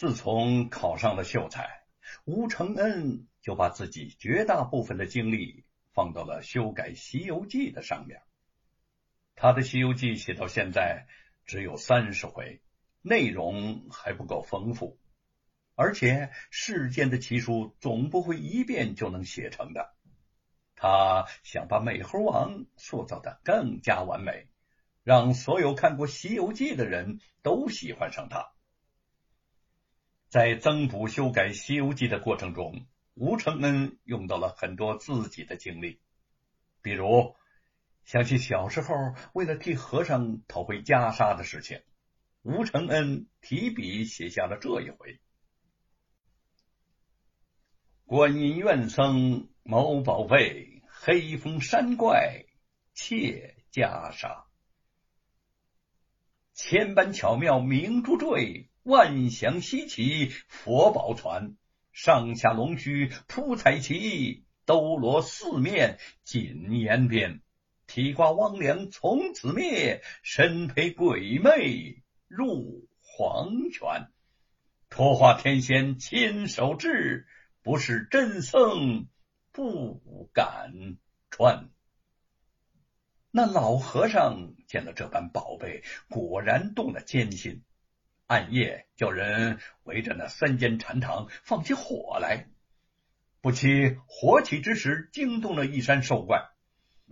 自从考上了秀才，吴承恩就把自己绝大部分的精力放到了修改《西游记》的上面。他的《西游记》写到现在只有三十回，内容还不够丰富，而且世间的奇书总不会一遍就能写成的。他想把美猴王塑造的更加完美，让所有看过《西游记》的人都喜欢上他。在增补修改《西游记》的过程中，吴承恩用到了很多自己的经历，比如想起小时候为了替和尚讨回袈裟的事情，吴承恩提笔写下了这一回：观音院僧谋宝贝，黑风山怪窃袈裟，千般巧妙明珠坠，万祥稀奇佛宝传，上下龙须铺彩旗，兜罗四面紧严边，提挂汪梁从此灭，身陪鬼魅入黄泉，托化天仙亲手制。不是真僧不敢穿。那老和尚见了这般宝贝，果然动了奸心，暗夜叫人围着那三间禅堂放起火来。不期火起之时，惊动了一山兽怪。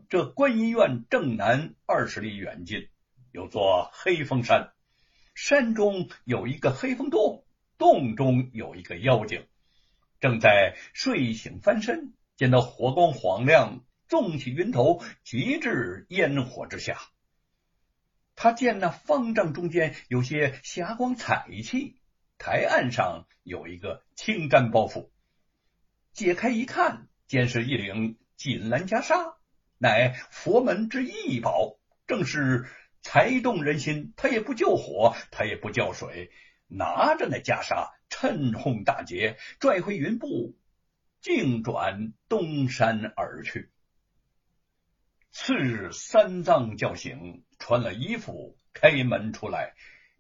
这观音院正南二十里远近，有座黑风山，山中有一个黑风洞，洞中有一个妖精。正在睡醒翻身，见到火光晃亮，纵起云头，急至烟火之下。他见那方丈中间有些霞光彩气，台案上有一个青毡包袱，解开一看，见是一领锦蓝袈裟，乃佛门之异宝，正是才动人心。他也不救火，他也不浇水，拿着那袈裟。趁哄大劫，拽回云步，径转东山而去。次日，三藏叫醒，穿了衣服，开门出来，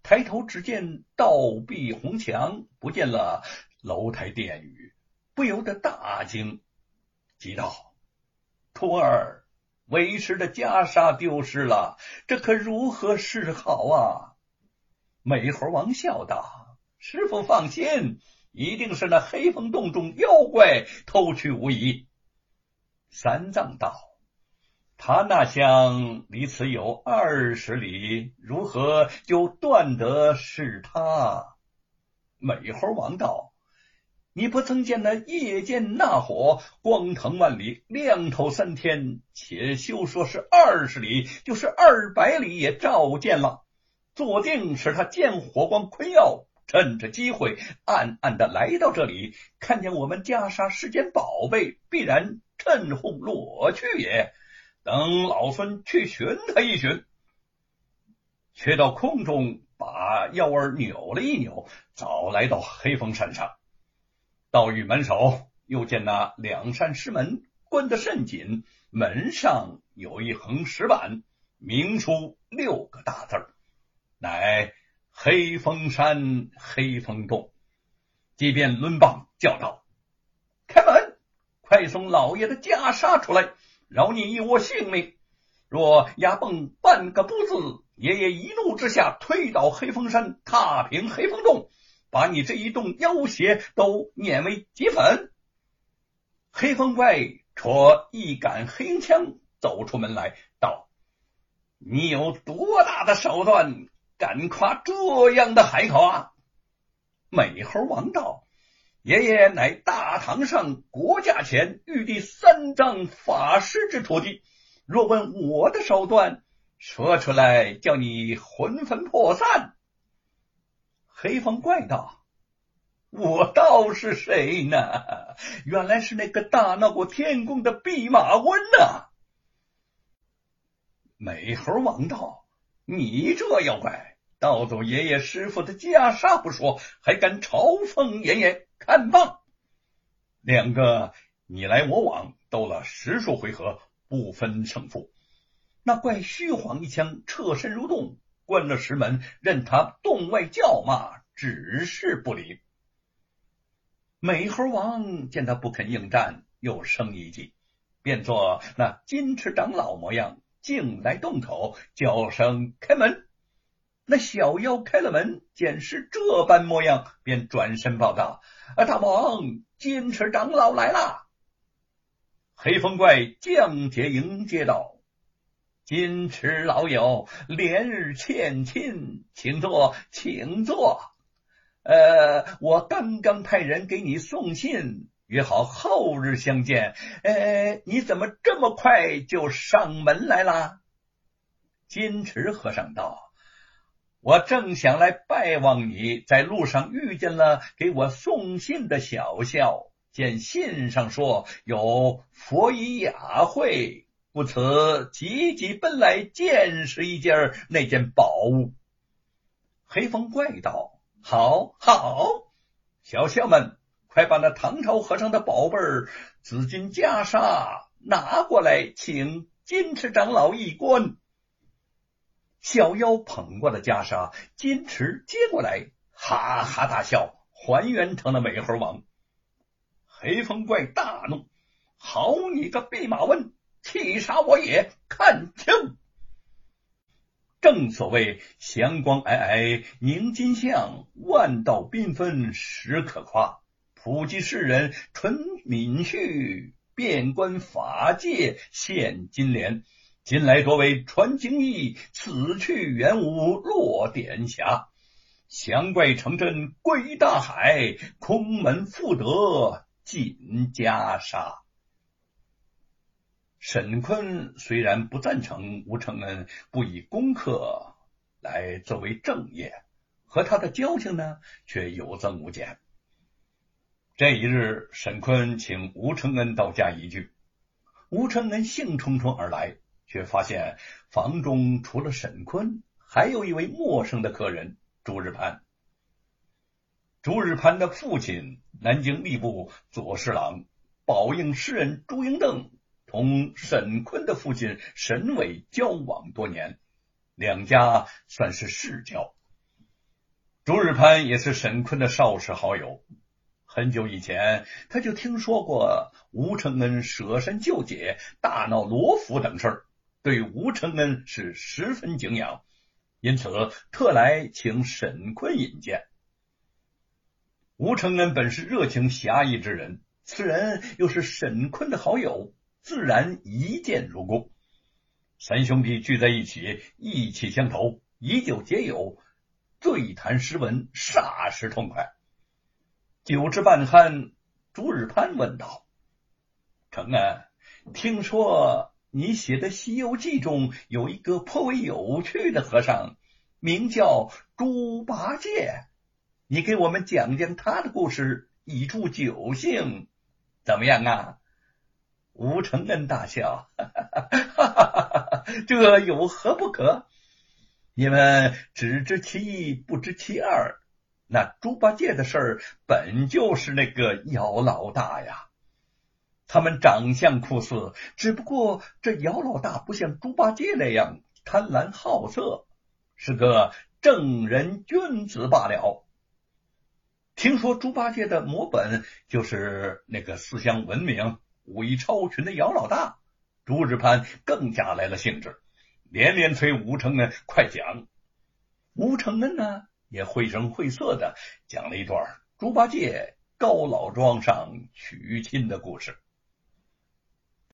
抬头只见倒壁红墙，不见了楼台殿宇，不由得大惊，急道：“徒儿，为师的袈裟丢失了，这可如何是好啊？”美猴王笑道。师傅放心，一定是那黑风洞中妖怪偷去无疑。三藏道：“他那厢离此有二十里，如何就断得是他？”美猴王道：“你不曾见那夜间那火光腾万里，亮透三天，且休说是二十里，就是二百里也照见了。坐定是他见火光困药。”趁着机会，暗暗的来到这里，看见我们袈裟世间宝贝，必然趁哄裸去也。等老孙去寻他一寻，却到空中把腰儿扭了一扭，早来到黑风山上。到玉门首，又见那两扇石门关得甚紧，门上有一横石板，明书六个大字儿，乃。黑风山，黑风洞，即便抡棒叫道：“开门！快送老爷的袈裟出来，饶你一窝性命。若压蹦半个不字，爷爷一怒之下推倒黑风山，踏平黑风洞，把你这一洞妖邪都碾为齑粉。”黑风怪戳一杆黑枪走出门来，道：“你有多大的手段？”敢夸这样的海口啊！美猴王道：“爷爷乃大堂上国驾前玉帝三藏法师之徒弟，若问我的手段，说出来叫你魂飞魄散。”黑风怪道：“我道是谁呢？原来是那个大闹过天宫的弼马温呐！”美猴王道。你这妖怪，盗走爷爷师傅的袈裟不说，还敢嘲讽爷爷？看棒！两个你来我往，斗了十数回合，不分胜负。那怪虚晃一枪，侧身入洞，关了石门，任他洞外叫骂，只是不理。美猴王见他不肯应战，又生一计，变作那金翅长老模样，进来洞口，叫声开门。那小妖开了门，见是这般模样，便转身报道：“啊，大王，金池长老来了。”黑风怪降阶迎接道：“金池老友，连日欠亲，请坐，请坐。呃，我刚刚派人给你送信，约好后日相见。呃，你怎么这么快就上门来了？”金池和尚道。我正想来拜望你，在路上遇见了给我送信的小校，见信上说有佛衣雅会，故此急急奔来见识一件那件宝物。黑风怪道：“好，好，小校们，快把那唐朝和尚的宝贝紫金袈裟拿过来，请金池长老一观。”小妖捧过的袈裟，金池接过来，哈哈大笑，还原成了美猴王。黑风怪大怒：“好你个弼马温，气杀我也！看清！”正所谓祥光皑皑凝金像，万道缤纷实可夸。普济世人纯敏序，遍观法界现金莲。近来多为传经义，此去元无落点下。降怪成真归大海，空门复得锦袈裟。沈坤虽然不赞成吴承恩不以功课来作为正业，和他的交情呢，却有增无减。这一日，沈坤请吴承恩到家一聚，吴承恩兴冲冲而来。却发现房中除了沈坤，还有一位陌生的客人朱日攀。朱日攀的父亲，南京吏部左侍郎、宝应诗人朱英邓，同沈坤的父亲沈伟交往多年，两家算是世交。朱日攀也是沈坤的少时好友，很久以前他就听说过吴承恩舍身救姐、大闹罗府等事儿。对吴承恩是十分敬仰，因此特来请沈坤引荐。吴承恩本是热情侠义之人，此人又是沈坤的好友，自然一见如故。三兄弟聚在一起，意气相投，以酒解友，对谈诗文，霎时痛快。酒至半酣，朱日攀问道：“承恩，听说？”你写的《西游记》中有一个颇为有趣的和尚，名叫猪八戒。你给我们讲讲他的故事，以助酒兴，怎么样啊？吴承恩大笑，哈哈哈哈哈哈这有何不可？你们只知其一，不知其二。那猪八戒的事儿，本就是那个姚老大呀。他们长相酷似，只不过这姚老大不像猪八戒那样贪婪好色，是个正人君子罢了。听说猪八戒的模本就是那个思想文明、武艺超群的姚老大，朱日攀更加来了兴致，连连催吴承恩快讲。吴承恩呢，也绘声绘色的讲了一段猪八戒高老庄上娶亲的故事。